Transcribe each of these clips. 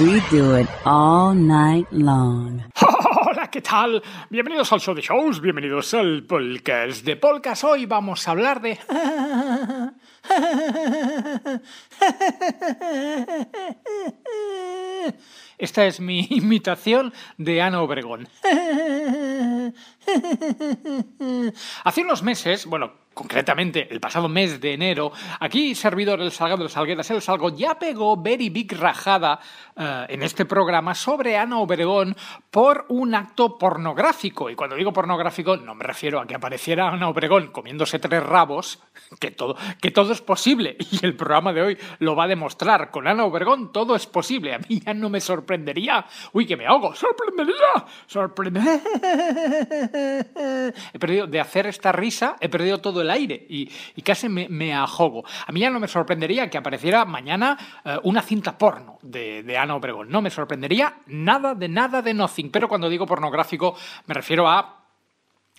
We do it all night long. Hola, ¿qué tal? Bienvenidos al show de shows, bienvenidos al podcast de podcast. Hoy vamos a hablar de... Esta es mi imitación de Ana Obregón. Hace unos meses, bueno, concretamente el pasado mes de enero, aquí servidor El Salgado de Salgueras El Salgo ya pegó very big rajada eh, en este programa sobre Ana Obregón por un acto pornográfico. Y cuando digo pornográfico no me refiero a que apareciera Ana Obregón comiéndose tres rabos, que todo, que todo es posible. Y el programa de hoy lo va a demostrar. Con Ana Obregón todo es posible. A mí ya no me sorprendería. Uy, que me ahogo. Sorprendería. Sorprendería. He perdido, de hacer esta risa, he perdido todo el aire y, casi me, me ahogo. A mí ya no me sorprendería que apareciera mañana eh, una cinta porno de, de Ana Obregón. No me sorprendería nada de nada de nothing. Pero cuando digo pornográfico me refiero a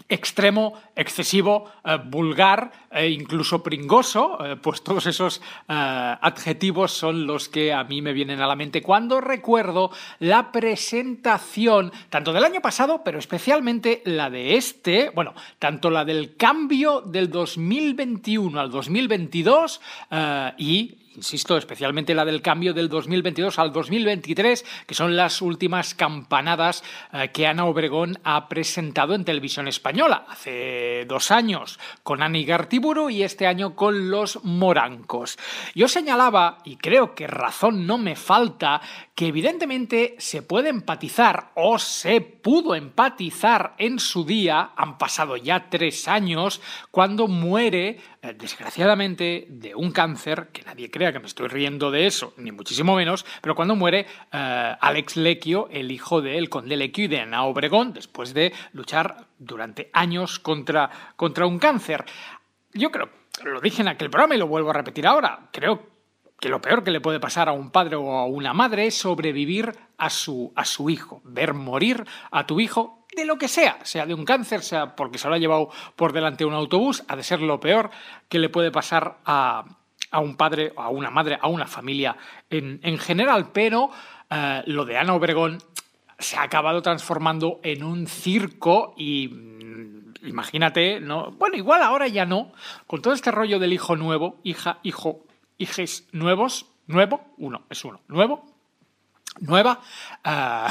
extremo, excesivo, eh, vulgar e incluso pringoso, eh, pues todos esos eh, adjetivos son los que a mí me vienen a la mente cuando recuerdo la presentación, tanto del año pasado, pero especialmente la de este, bueno, tanto la del cambio del 2021 al 2022 eh, y insisto, especialmente la del cambio del 2022 al 2023, que son las últimas campanadas eh, que Ana Obregón ha presentado en televisión española. Hace dos años con Ani Gartiburu y este año con Los Morancos. Yo señalaba, y creo que razón no me falta, que evidentemente se puede empatizar o se pudo empatizar en su día, han pasado ya tres años, cuando muere, eh, desgraciadamente, de un cáncer, que nadie que me estoy riendo de eso, ni muchísimo menos, pero cuando muere eh, Alex Lequio, el hijo del conde Lequio y de Ana Obregón, después de luchar durante años contra, contra un cáncer. Yo creo, lo dije en aquel programa y lo vuelvo a repetir ahora, creo que lo peor que le puede pasar a un padre o a una madre es sobrevivir a su, a su hijo, ver morir a tu hijo de lo que sea, sea de un cáncer, sea porque se lo ha llevado por delante un autobús, ha de ser lo peor que le puede pasar a, a un padre, a una madre, a una familia en, en general, pero eh, lo de Ana Obregón se ha acabado transformando en un circo y mm, imagínate, ¿no? Bueno, igual ahora ya no, con todo este rollo del hijo nuevo, hija, hijo, hijes nuevos, nuevo, uno, es uno, nuevo, nueva, eh,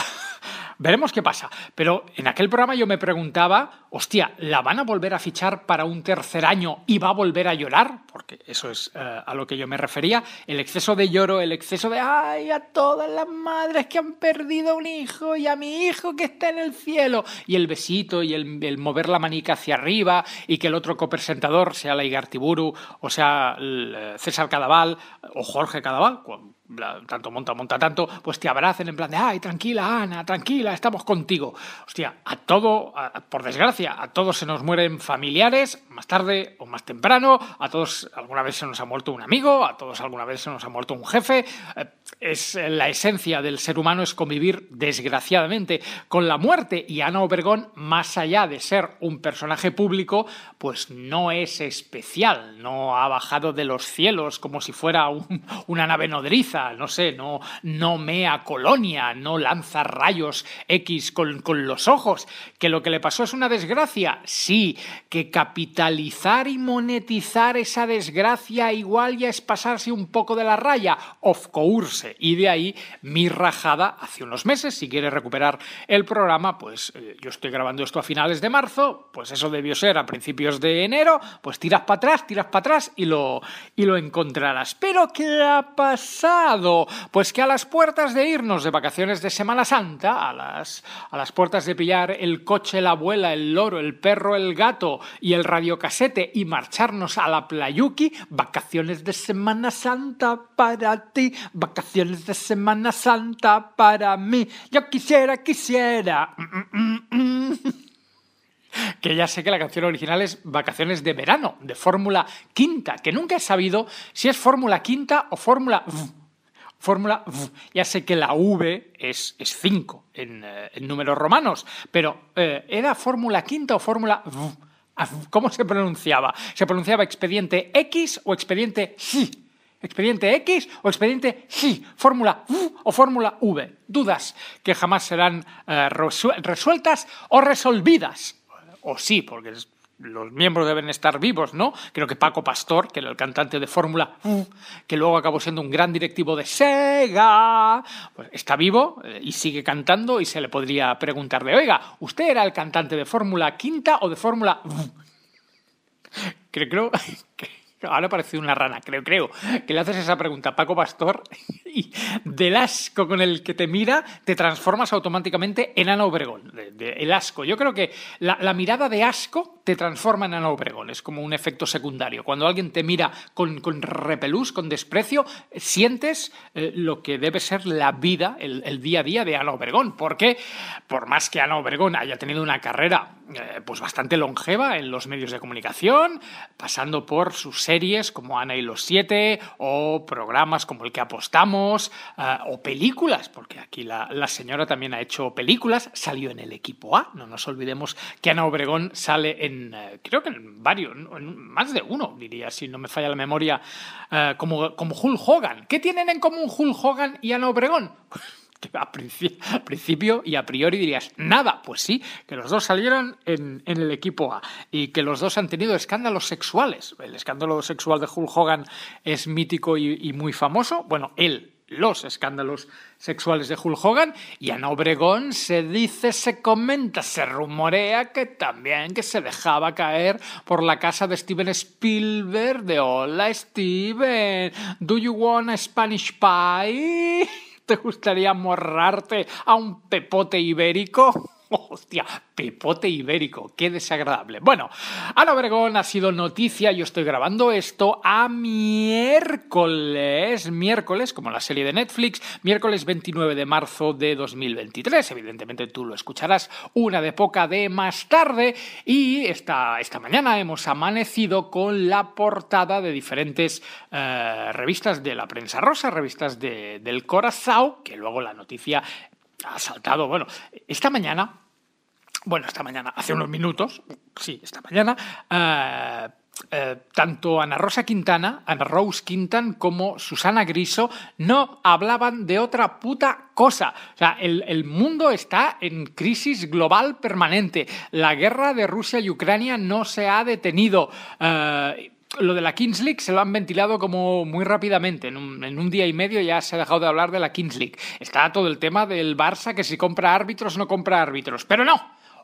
veremos qué pasa. Pero en aquel programa yo me preguntaba, hostia, ¿la van a volver a fichar para un tercer año y va a volver a llorar? Porque eso es eh, a lo que yo me refería. El exceso de lloro, el exceso de, ay, a todas las madres que han perdido un hijo y a mi hijo que está en el cielo. Y el besito y el, mover la manica hacia arriba y que el otro copresentador, sea la Igartiburu o sea eh, César Cadaval o Jorge Cadaval, tanto monta, monta tanto, pues te abracen en plan de, ay, tranquila, Ana, tranquila, estamos contigo. Hostia, a todo, por desgracia, a todos se nos mueren familiares, más tarde o más temprano, a todos alguna vez se nos ha muerto un amigo, a todos alguna vez se nos ha muerto un jefe. Eh, Es eh, la esencia del ser humano es convivir, desgraciadamente, con la muerte. Y Ana Obregón, más allá de ser un personaje público, pues no es especial, no ha bajado de los cielos como si fuera un- una nave nodriza, no sé, no, no mea colonia, no lanza rayos X con, con los ojos, que lo que le pasó es una desgracia, sí, que capitalizar y monetizar esa desgracia igual ya es pasarse un poco de la raya, of course, y de ahí mi rajada hace unos meses, si quieres recuperar el programa, pues eh, yo estoy grabando esto a finales de marzo, pues eso debió ser a principios de enero, pues tiras para atrás, tiras para atrás y lo, y lo encontrarás. Pero ¿qué ha pasado? Pues que a las puertas de irnos de vacaciones de Semana Santa, a las, a las puertas de pillar el coche, la abuela, el loro, el perro, el gato y el radiocasete y marcharnos a la Playuki, vacaciones de Semana Santa para ti, vacaciones de Semana Santa para mí. Yo quisiera, quisiera. Que ya sé que la canción original es Vacaciones de Verano, de Fórmula Quinta, que nunca he sabido si es Fórmula Quinta o Fórmula V. Fórmula V. Ya sé que la V es 5 en, eh, en, números romanos, pero eh, ¿era Fórmula Quinta o Fórmula V? Ah, ¿Cómo se pronunciaba? ¿Se pronunciaba expediente X o expediente sí? ¿Expediente X o expediente sí? ¿Fórmula V o fórmula V? Dudas que jamás serán eh, resueltas o resolvidas o sí, porque los miembros deben estar vivos, ¿no? Creo que Paco Pastor, que era el cantante de Fórmula, que luego acabó siendo un gran directivo de Sega, pues está vivo eh, y sigue cantando y se le podría preguntar de, oiga, ¿usted era el cantante de Fórmula Quinta o de Fórmula... Creo, creo que Ahora parece una rana, creo, creo, que le haces esa pregunta a Paco Pastor y del asco con el que te mira te transformas automáticamente en Ana Obregón. el asco. Yo creo que la, mirada de asco te transforma en Ana Obregón. Es como un efecto secundario. Cuando alguien te mira con, repelús, con desprecio, sientes eh, lo que debe ser la vida, el, día a día de Ana Obregón. Porque, por más que Ana Obregón haya tenido una carrera eh, pues bastante longeva en los medios de comunicación, pasando por sus series como Ana y los Siete, o programas como el que apostamos, eh, o películas, porque aquí la, señora también ha hecho películas, salió en el equipo A, no nos olvidemos que Ana Obregón sale en, eh, creo que en varios, más de uno, diría, si no me falla la memoria, como, como Hulk Hogan. ¿Qué tienen en común Hulk Hogan y Ana Obregón? a principio y a priori dirías, nada, pues sí, que los dos salieron en, el equipo A y que los dos han tenido escándalos sexuales. El escándalo sexual de Hulk Hogan es mítico y, muy famoso. Bueno, él, los escándalos sexuales de Hulk Hogan y Ana Obregón se dice, se comenta, se rumorea que también que se dejaba caer por la casa de Steven Spielberg de Hola Steven, do you want a Spanish pie? ¿Te gustaría morrarte a un pepote ibérico? Hostia, pepote ibérico, qué desagradable. Bueno, Ana Obregón ha sido noticia, yo estoy grabando esto a miércoles, miércoles, como la serie de Netflix, miércoles 29 de marzo de 2023. Evidentemente tú lo escucharás una de poca de más tarde y esta, esta mañana hemos amanecido con la portada de diferentes eh, revistas de la prensa rosa, revistas de, del Corazao, que luego la noticia ha saltado, bueno, esta mañana, bueno, esta mañana, hace unos minutos, sí, esta mañana, eh, eh, tanto Ana Rosa Quintana, Ana Rose Quintan, como Susana Griso no hablaban de otra puta cosa. O sea, el, mundo está en crisis global permanente. La guerra de Rusia y Ucrania no se ha detenido. Eh, lo de la Kings League se lo han ventilado como muy rápidamente. En un, día y medio ya se ha dejado de hablar de la Kings League. Está todo el tema del Barça, que si compra árbitros no compra árbitros. Pero no,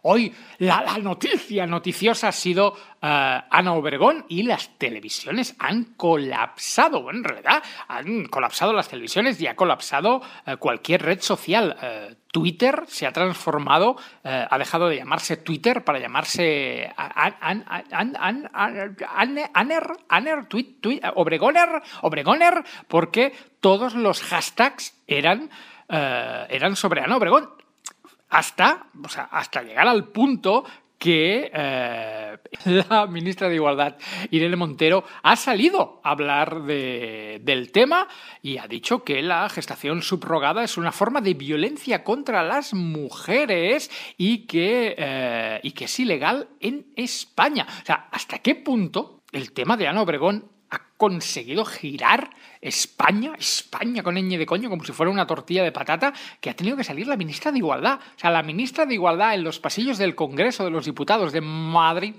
Hoy la, noticia noticiosa ha sido eh, Ana Obregón y las televisiones han colapsado. En realidad han colapsado las televisiones y ha colapsado eh, cualquier red social. Eh, Twitter se ha transformado, ha dejado de llamarse Twitter para llamarse Aner, Obregoner, Obregoner, porque todos los hashtags eran, eran sobre Ana Obregón hasta, o sea, hasta llegar al punto que eh, la ministra de Igualdad, Irene Montero, ha salido a hablar del tema y ha dicho que la gestación subrogada es una forma de violencia contra las mujeres y que, eh, y que es ilegal en España. O sea, ¿hasta qué punto el tema de Ana Obregón ha conseguido girar España, España con ñ de coño, como si fuera una tortilla de patata, que ha tenido que salir la ministra de Igualdad. O sea, la ministra de Igualdad en los pasillos del Congreso de los Diputados de Madrid,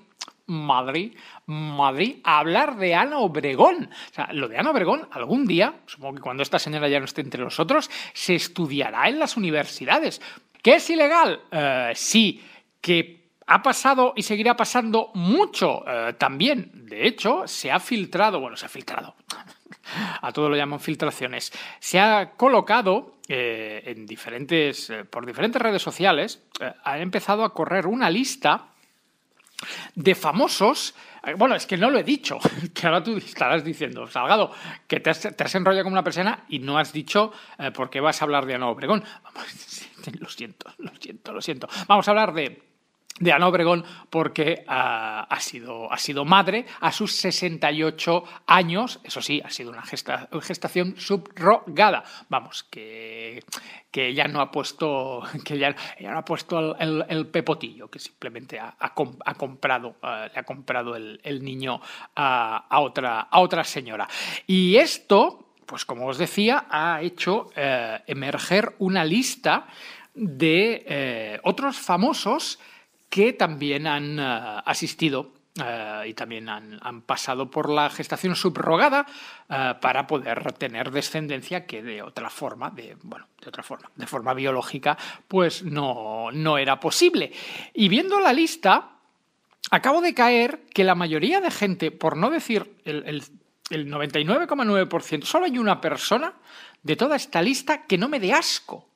Madrid, Madrid, a hablar de Ana Obregón. O sea, lo de Ana Obregón, algún día, supongo que cuando esta señora ya no esté entre nosotros, se estudiará en las universidades. ¿Qué es ilegal? Eh, sí. ¿Que ha pasado y seguirá pasando mucho eh, también. De hecho, se ha filtrado, bueno, se ha filtrado, a todo lo llaman filtraciones, se ha colocado eh, en diferentes, eh, por diferentes redes sociales, ha empezado a correr una lista de famosos. Bueno, es que no lo he dicho, que ahora tú estarás diciendo, Salgado, que te has, enrollado como una persona y no has dicho por qué vas a hablar de Ana Obregón. Vamos, lo siento, lo siento, lo siento. Vamos a hablar de de Ana Obregón porque ah, ha, sido, ha sido madre a sus 68 años. Eso sí, ha sido una gesta- gestación subrogada. Vamos, que, que ella no ha puesto, que ella, ella no ha puesto el, el- pepotillo, que simplemente ha, ha com- ha comprado, ah, le ha comprado el, el niño a, a otra, a otra señora. Y esto, pues como os decía, ha hecho eh, emerger una lista de eh, otros famosos que también han eh, asistido eh, y también han, han pasado por la gestación subrogada eh, para poder tener descendencia que de otra forma, de, bueno, de otra forma, de forma biológica, pues no, no era posible. Y viendo la lista, acabo de caer que la mayoría de gente, por no decir el, el- el 99,9%, solo hay una persona de toda esta lista que no me dé asco.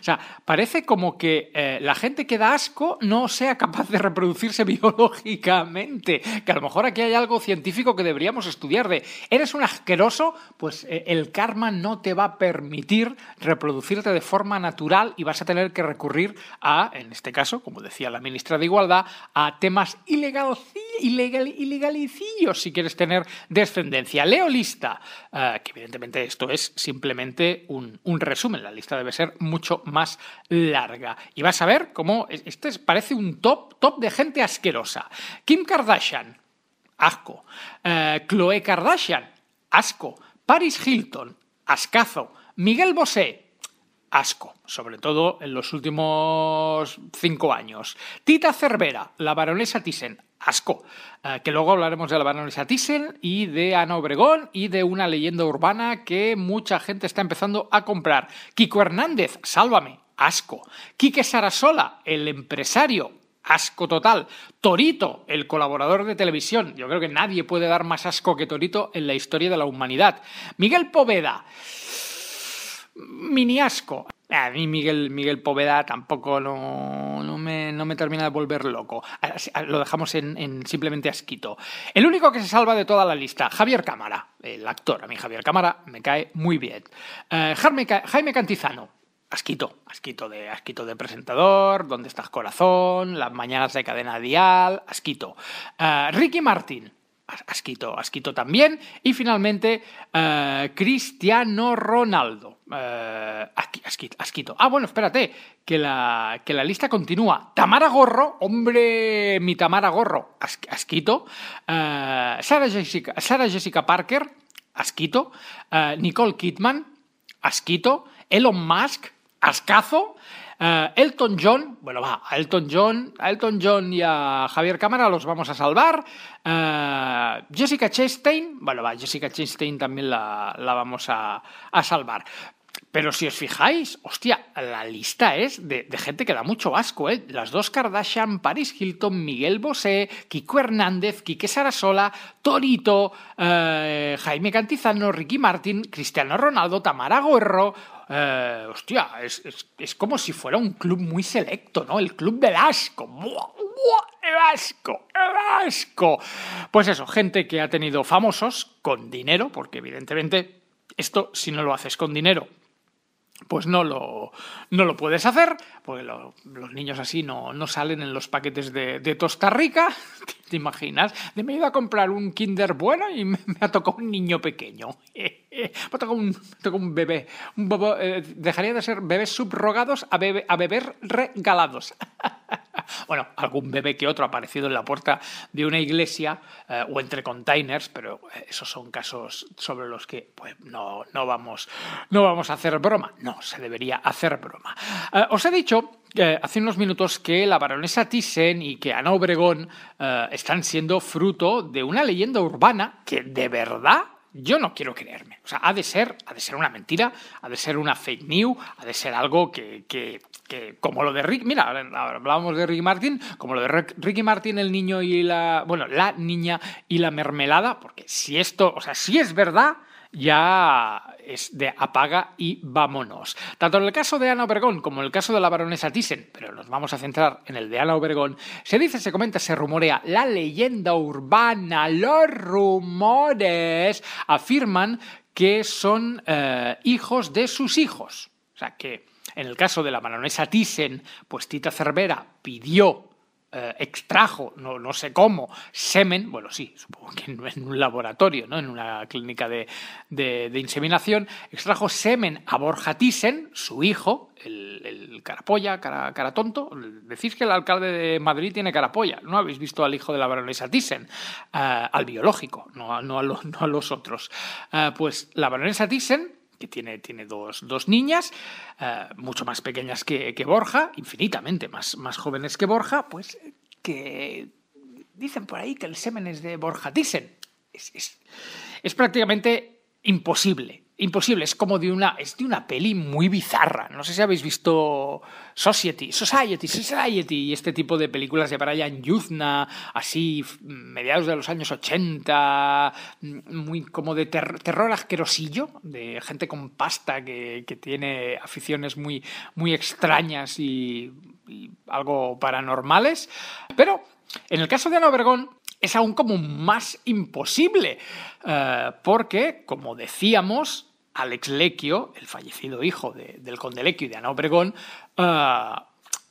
O sea, parece como que eh, la gente que da asco no sea capaz de reproducirse biológicamente. Que a lo mejor aquí hay algo científico que deberíamos estudiar de, ¿eres un asqueroso? Pues eh, el karma no te va a permitir reproducirte de forma natural y vas a tener que recurrir a, en este caso, como decía la ministra de Igualdad, a temas ilegal, ilegal, ilegalicillos si quieres tener descendencia. Leo lista, eh, que evidentemente esto es simplemente un, un resumen, la lista debe ser mucho más larga. Y vas a ver cómo es- este es- parece un top, top de gente asquerosa. Kim Kardashian, asco. Eh, Chloe Kardashian, asco. Paris Hilton, ascazo. Miguel Bosé, asco, sobre todo en los últimos cinco años. Tita Cervera, la baronesa Thyssen, asco. Eh, que luego hablaremos de la baronesa Thyssen y de Ana Obregón y de una leyenda urbana que mucha gente está empezando a comprar. Kiko Hernández, sálvame, asco. Quique Sarasola, el empresario, asco total. Torito, el colaborador de televisión. Yo creo que nadie puede dar más asco que Torito en la historia de la humanidad. Miguel Poveda, mini asco. A mí Miguel, Miguel Poveda tampoco no, no me, no me termina de volver loco. Lo dejamos en, en simplemente asquito. El único que se salva de toda la lista, Javier Cámara, el actor. A mí Javier Cámara me cae muy bien. Eh, Jaime, Jaime Cantizano, asquito, asquito de, asquito de presentador, ¿Dónde estás corazón? Las mañanas de cadena dial, asquito. Eh, Ricky Martin, As- Asquito, Asquito también. Y finalmente, eh, Cristiano Ronaldo. Eh, asqui- asqui- asquito. Ah, bueno, espérate, que la, que la lista continúa. Tamara Gorro, hombre, mi Tamara Gorro, as- Asquito. Eh, Sarah, Jessica, Sarah Jessica Parker, Asquito. Nicole Kidman, Asquito. Elon Musk, Ascazo. Eh, Elton John, bueno, va, a Elton John, a Elton John y a Javier Cámara los vamos a salvar. Eh, Jessica Chastain, bueno, va, Jessica Chastain también la, la vamos a, a salvar. Pero si os fijáis, hostia, la lista es de, gente que da mucho asco, ¿eh? Las dos Kardashian, Paris Hilton, Miguel Bosé, Kiko Hernández, Quique Sarasola, Torito, eh, Jaime Cantizano, Ricky Martin, Cristiano Ronaldo, Tamara Gorro. Eh, hostia, es, es- es como si fuera un club muy selecto, ¿no? El club del asco. ¡Buah, buah! ¡El asco! ¡El asco! Pues eso, gente que ha tenido famosos con dinero, porque evidentemente esto, si no lo haces con dinero, pues no lo, no lo puedes hacer, porque lo- los niños así no, no salen en los paquetes de, de Rica, ¿te imaginas? De me he ido a comprar un Kinder bueno y me, ha tocado un niño pequeño. Me ha tocado un, bebé. Eh, dejaría de ser bebés subrogados a, a beber regalados. Bueno, algún bebé que otro ha aparecido en la puerta de una iglesia eh, o entre containers, pero eh, esos son casos sobre los que pues, no, no, vamos, no vamos a hacer broma. No, se debería hacer broma. Eh, os he dicho hace unos minutos que la baronesa Thyssen y que Ana Obregón están siendo fruto de una leyenda urbana que de verdad yo no quiero creerme. O sea, ha de ser, ha de ser una mentira, ha de ser una fake news, ha de ser algo que, que, que como lo de Rick, mira, hablábamos de Ricky Martin, como lo de Ricky Martin, el niño y la, bueno, la niña y la mermelada, porque si esto, o sea, si es verdad, ya es de apaga y vámonos. Tanto en el caso de Ana Obregón como en el caso de la baronesa Thyssen, pero nos vamos a centrar en el de Ana Obregón, se dice, se comenta, se rumorea, la leyenda urbana, los rumores afirman que son eh, hijos de sus hijos. O sea que en el caso de la baronesa Thyssen, pues Tita Cervera pidió eh, extrajo, no, no, sé cómo, semen, bueno, sí, supongo que en, un laboratorio, ¿no? en una clínica de, de, inseminación, extrajo semen a Borja Thyssen, su hijo, el, el carapolla, cara, cara, tonto. Decís que el alcalde de Madrid tiene carapolla, ¿no habéis visto al hijo de la baronesa Thyssen? Eh, al biológico, no, no, a, no a los otros. Eh, pues la baronesa Thyssen que tiene, tiene dos, dos niñas, eh, mucho más pequeñas que, que, Borja, infinitamente más, más jóvenes que Borja, pues que dicen por ahí que el semen es de Borja Thyssen. Es, es, es prácticamente imposible imposible, es como de una, es de una peli muy bizarra. No sé si habéis visto Society, Society, Society y este tipo de películas de Brian Yuzna, así mediados de los años 80, muy como de terror asquerosillo, de gente con pasta que, que tiene aficiones muy, muy extrañas y, y algo paranormales. Pero en el caso de Ana Obregón, es aún como más imposible, eh, porque, como decíamos, Alex Lequio, el fallecido hijo del conde Lequio y de Ana Obregón, eh,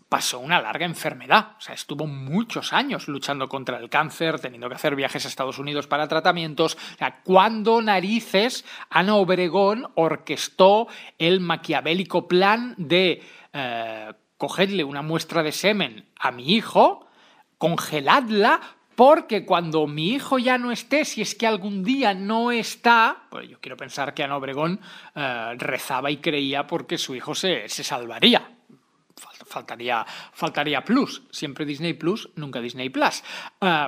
pasó una larga enfermedad. O sea, estuvo muchos años luchando contra el cáncer, teniendo que hacer viajes a Estados Unidos para tratamientos. O sea, cuando narices Ana Obregón orquestó el maquiavélico plan de eh, cogerle una muestra de semen a mi hijo, congeladla porque cuando mi hijo ya no esté, si es que algún día no está, pues yo quiero pensar que Ana Obregón eh, rezaba y creía porque su hijo se, se salvaría. Faltaría, faltaría Plus, siempre Disney Plus, nunca Disney Plus. Eh,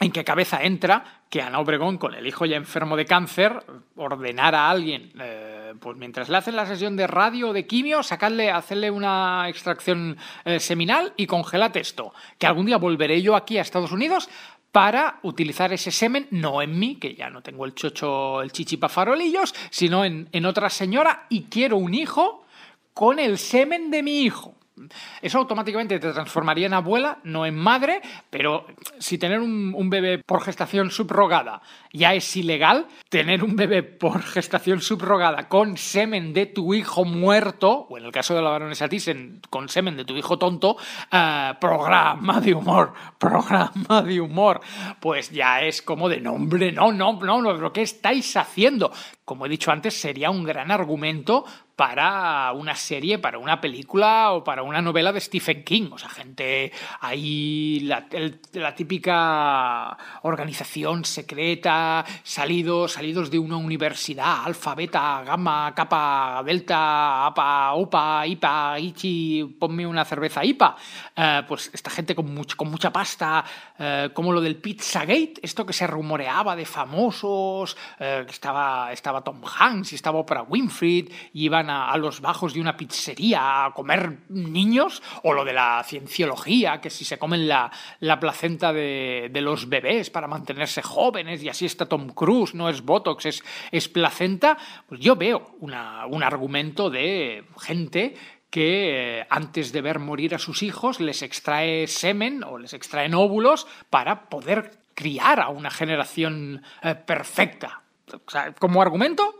¿En qué cabeza entra que Ana Obregón, con el hijo ya enfermo de cáncer, ordenara a alguien, eh, pues mientras le hacen la sesión de radio o de quimio, sacarle, hacerle una extracción eh, seminal y congelate esto? Que algún día volveré yo aquí a Estados Unidos para utilizar ese semen, no en mí, que ya no tengo el chocho, el chichipa farolillos, sino en, en otra señora y quiero un hijo con el semen de mi hijo. Eso automáticamente te transformaría en abuela, no en madre, pero si tener un, bebé por gestación subrogada ya es ilegal, tener un bebé por gestación subrogada con semen de tu hijo muerto, o en el caso de la baronesa Thyssen, con semen de tu hijo tonto, eh, programa de humor, programa de humor, pues ya es como de nombre, no, no, no, no, ¿qué estáis haciendo? Como he dicho antes, sería un gran argumento para una serie, para una película o para una novela de Stephen King. O sea, gente ahí, la, típica organización secreta, salidos, salidos de una universidad, alfa, beta, gamma, capa, delta, apa, upa, ipa, ichi, ponme una cerveza ipa. Eh, pues esta gente con, con mucha pasta, eh, como lo del Pizzagate, esto que se rumoreaba de famosos, eh, estaba, estaba Tom Hanks y estaba Oprah Winfrey, y iban a, los bajos de una pizzería a comer niños, o lo de la cienciología, que si se comen la, la placenta de, de, los bebés para mantenerse jóvenes, y así está Tom Cruise, no es Botox, es, es placenta, pues yo veo un argumento de gente que eh, antes de ver morir a sus hijos les extrae semen o les extraen óvulos para poder criar a una generación eh, perfecta. Como argumento,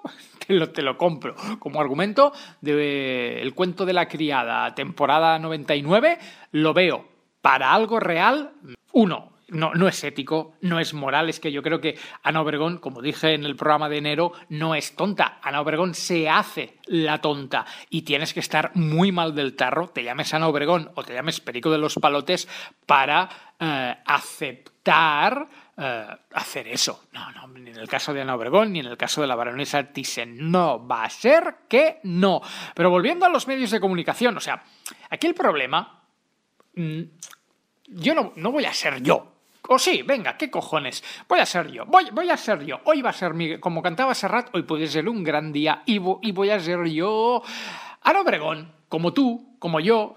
te lo, compro. Como argumento de El cuento de la criada, temporada 99, lo veo para algo real. Uno, no, no es ético, no es moral. Es que yo creo que Ana Obregón, como dije en el programa de enero, no es tonta. Ana Obregón se hace la tonta y tienes que estar muy mal del tarro, te llames Ana Obregón o te llames Perico de los Palotes, para eh, aceptar eh, hacer eso. No, no, ni en el caso de Ana Obregón ni en el caso de la baronesa Thyssen. No, va a ser que no. Pero volviendo a los medios de comunicación, o sea, aquí el problema... mm, yo no, no voy a ser yo. O sí, venga, ¿qué cojones? Voy a ser yo, voy, voy a ser yo. Hoy va a ser mi... Como cantaba Serrat, hoy puede ser un gran día y, vo- y voy a ser yo... Ana Obregón, como tú, como yo...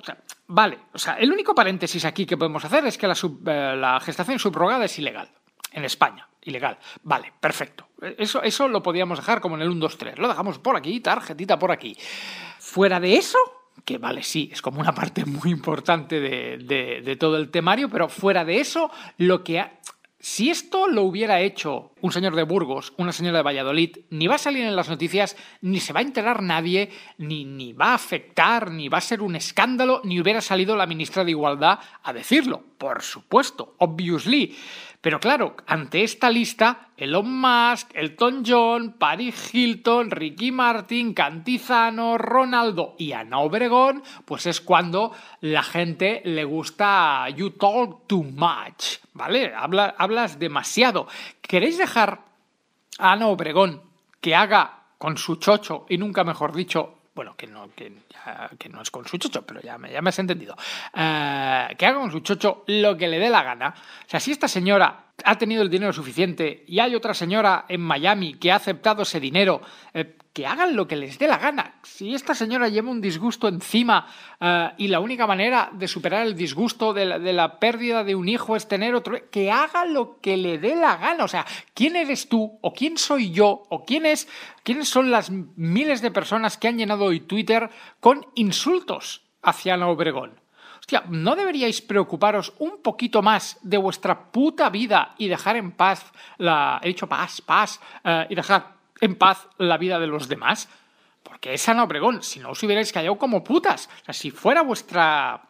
vale, o sea, el único paréntesis aquí que podemos hacer es que la, eh, la gestación subrogada es ilegal. En España, ilegal. Vale, perfecto. Eso, eso lo podíamos dejar como en el 1, 2, 3. Lo dejamos por aquí, tarjetita por aquí. Fuera de eso, que vale, sí, es como una parte muy importante de, de- todo el temario, pero fuera de eso, lo que... Si esto lo hubiera hecho un señor de Burgos, una señora de Valladolid, ni va a salir en las noticias, ni se va a enterar nadie, ni, ni va a afectar, ni va a ser un escándalo, ni hubiera salido la ministra de Igualdad a decirlo. Por supuesto, obviously. Pero claro, ante esta lista, Elon Musk, Elton John, Paris Hilton, Ricky Martin, Cantizano, Ronaldo y Ana Obregón, pues es cuando la gente le gusta You talk too much, ¿vale? Habla- hablas demasiado. ¿Queréis dejar a Ana Obregón que haga con su chocho, y nunca mejor dicho, bueno, que no, que, no es con su chocho, pero ya me, ya me has entendido, Eh, que haga con su chocho lo que le dé la gana. O sea, si esta señora ha tenido el dinero suficiente y hay otra señora en Miami que ha aceptado ese dinero, eh, que hagan lo que les dé la gana. Si esta señora lleva un disgusto encima eh, y la única manera de superar el disgusto de la, pérdida de un hijo es tener otro, que haga lo que le dé la gana. O sea, ¿quién eres tú? ¿O quién soy yo? ¿O quién es, quiénes son las miles de personas que han llenado hoy Twitter con insultos hacia Ana Obregón? ¿No deberíais preocuparos un poquito más de vuestra puta vida y dejar en paz la... He dicho paz, paz, eh, y dejar en paz la vida de los demás? Porque es Ana Obregón, si no os hubierais callado como putas. O sea, si fuera vuestra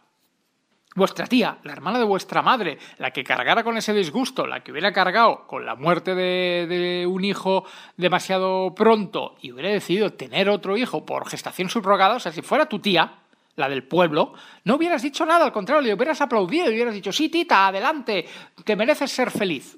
vuestra tía, la hermana de vuestra madre, la que cargara con ese disgusto, la que hubiera cargado con la muerte de, de un hijo demasiado pronto y hubiera decidido tener otro hijo por gestación subrogada, o sea, si fuera tu tía, la del pueblo, no hubieras dicho nada, al contrario, le hubieras aplaudido y hubieras dicho, sí, tita, adelante, te mereces ser feliz.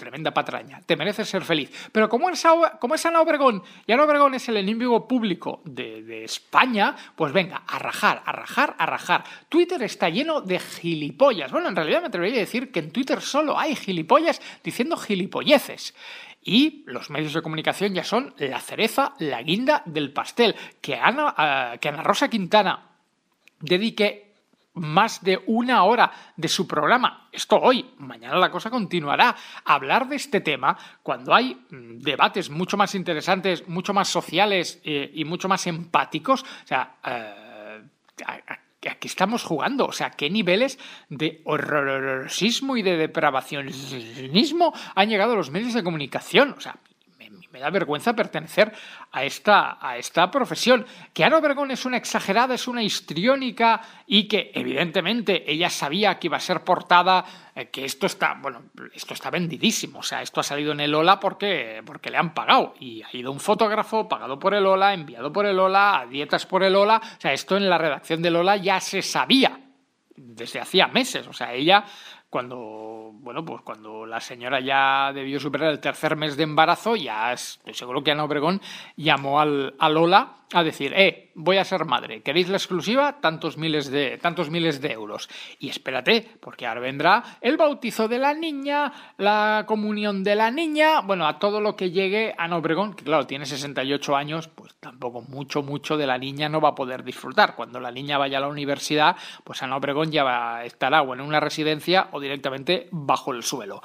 Tremenda patraña, te mereces ser feliz. Pero como es, como es Ana Obregón, y Ana Obregón es el enemigo público de, de España, pues venga, a rajar, a rajar, a rajar. Twitter está lleno de gilipollas. Bueno, en realidad me atrevería a decir que en Twitter solo hay gilipollas diciendo gilipolleces. Y los medios de comunicación ya son la cereza, la guinda del pastel. Que Ana, eh, que Ana Rosa Quintana dedique más de una hora de su programa, esto hoy, mañana la cosa continuará, a hablar de este tema cuando hay mm, debates mucho más interesantes, mucho más sociales eh, y mucho más empáticos. O sea, eh, a, qué estamos jugando? O sea, ¿qué niveles de horrorismo y de depravacionismo han llegado los medios de comunicación? O sea, me, da vergüenza pertenecer a esta, a esta profesión. Que Ana Obregón es una exagerada, es una histriónica y que evidentemente ella sabía que iba a ser portada, eh, que esto está, bueno, esto está vendidísimo. O sea, esto ha salido en el Ola porque, porque le han pagado. Y ha ido un fotógrafo pagado por el Ola, enviado por el Ola, a dietas por el Ola. O sea, esto en la redacción del Ola ya se sabía desde hacía meses. O sea, ella cuando, bueno, pues cuando la señora ya debió superar el tercer mes de embarazo, ya estoy seguro que Ana Obregón llamó al, a Lola a decir, eh, voy a ser madre, ¿queréis la exclusiva? Tantos miles de, tantos miles de euros. Y espérate, porque ahora vendrá el bautizo de la niña, la comunión de la niña, bueno, a todo lo que llegue Ana Obregón, que claro, tiene 68 años, pues tampoco mucho, mucho de la niña no va a poder disfrutar. Cuando la niña vaya a la universidad, pues Ana Obregón ya va, estará o en una residencia o directamente bajo el suelo.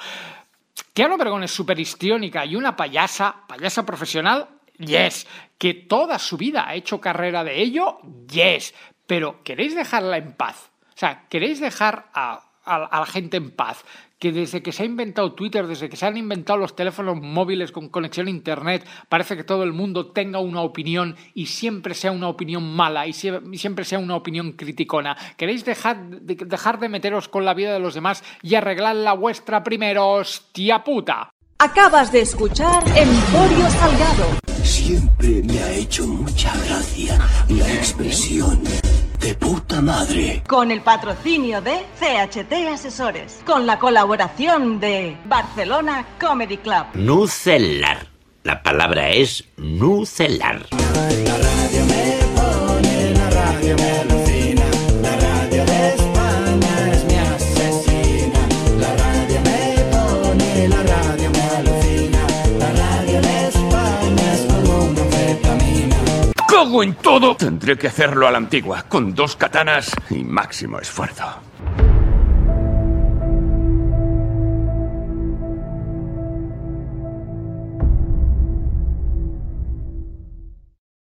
Que Ana Obregón es súper histriónica y una payasa, payasa profesional, yes. Que toda su vida ha hecho carrera de ello, yes. Pero ¿queréis dejarla en paz? O sea, ¿queréis dejar a la gente en paz? Que desde que se ha inventado Twitter, desde que se han inventado los teléfonos móviles con conexión a Internet, parece que todo el mundo tenga una opinión y siempre sea una opinión mala y siempre sea una opinión criticona. ¿Queréis dejar de, dejar de meteros con la vida de los demás y arreglar la vuestra primero, hostia puta? Acabas de escuchar Emporio Salgado. Siempre me ha hecho mucha gracia la expresión puta madre. Con el patrocinio de CHT Asesores. Con la colaboración de Barcelona Comedy Club. Nucelar. La palabra es nucelar. La radio me pone, la radio me ¡Cago en todo! Tendré que hacerlo a la antigua, con dos katanas y máximo esfuerzo.